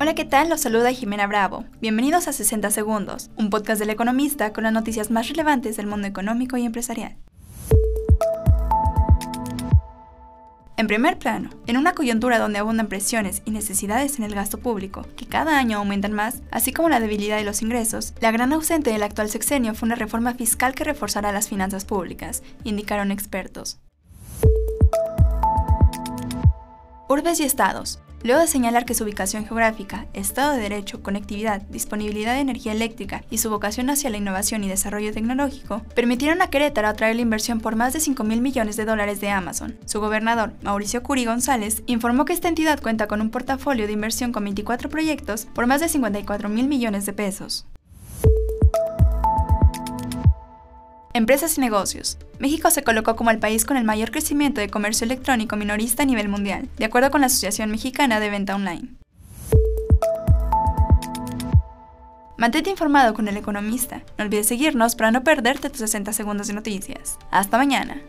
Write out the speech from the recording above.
Hola, ¿qué tal? Los saluda Jimena Bravo. Bienvenidos a 60 Segundos, un podcast del economista con las noticias más relevantes del mundo económico y empresarial. En primer plano, en una coyuntura donde abundan presiones y necesidades en el gasto público, que cada año aumentan más, así como la debilidad de los ingresos, la gran ausente del actual sexenio fue una reforma fiscal que reforzará las finanzas públicas, indicaron expertos. Urbes y estados. Luego de señalar que su ubicación geográfica, Estado de Derecho, conectividad, disponibilidad de energía eléctrica y su vocación hacia la innovación y desarrollo tecnológico, permitieron a Querétaro atraer la inversión por más de 5 mil millones de dólares de Amazon. Su gobernador, Mauricio Curi González, informó que esta entidad cuenta con un portafolio de inversión con 24 proyectos por más de 54 mil millones de pesos. Empresas y negocios. México se colocó como el país con el mayor crecimiento de comercio electrónico minorista a nivel mundial, de acuerdo con la Asociación Mexicana de Venta Online. Mantente informado con el economista. No olvides seguirnos para no perderte tus 60 segundos de noticias. Hasta mañana.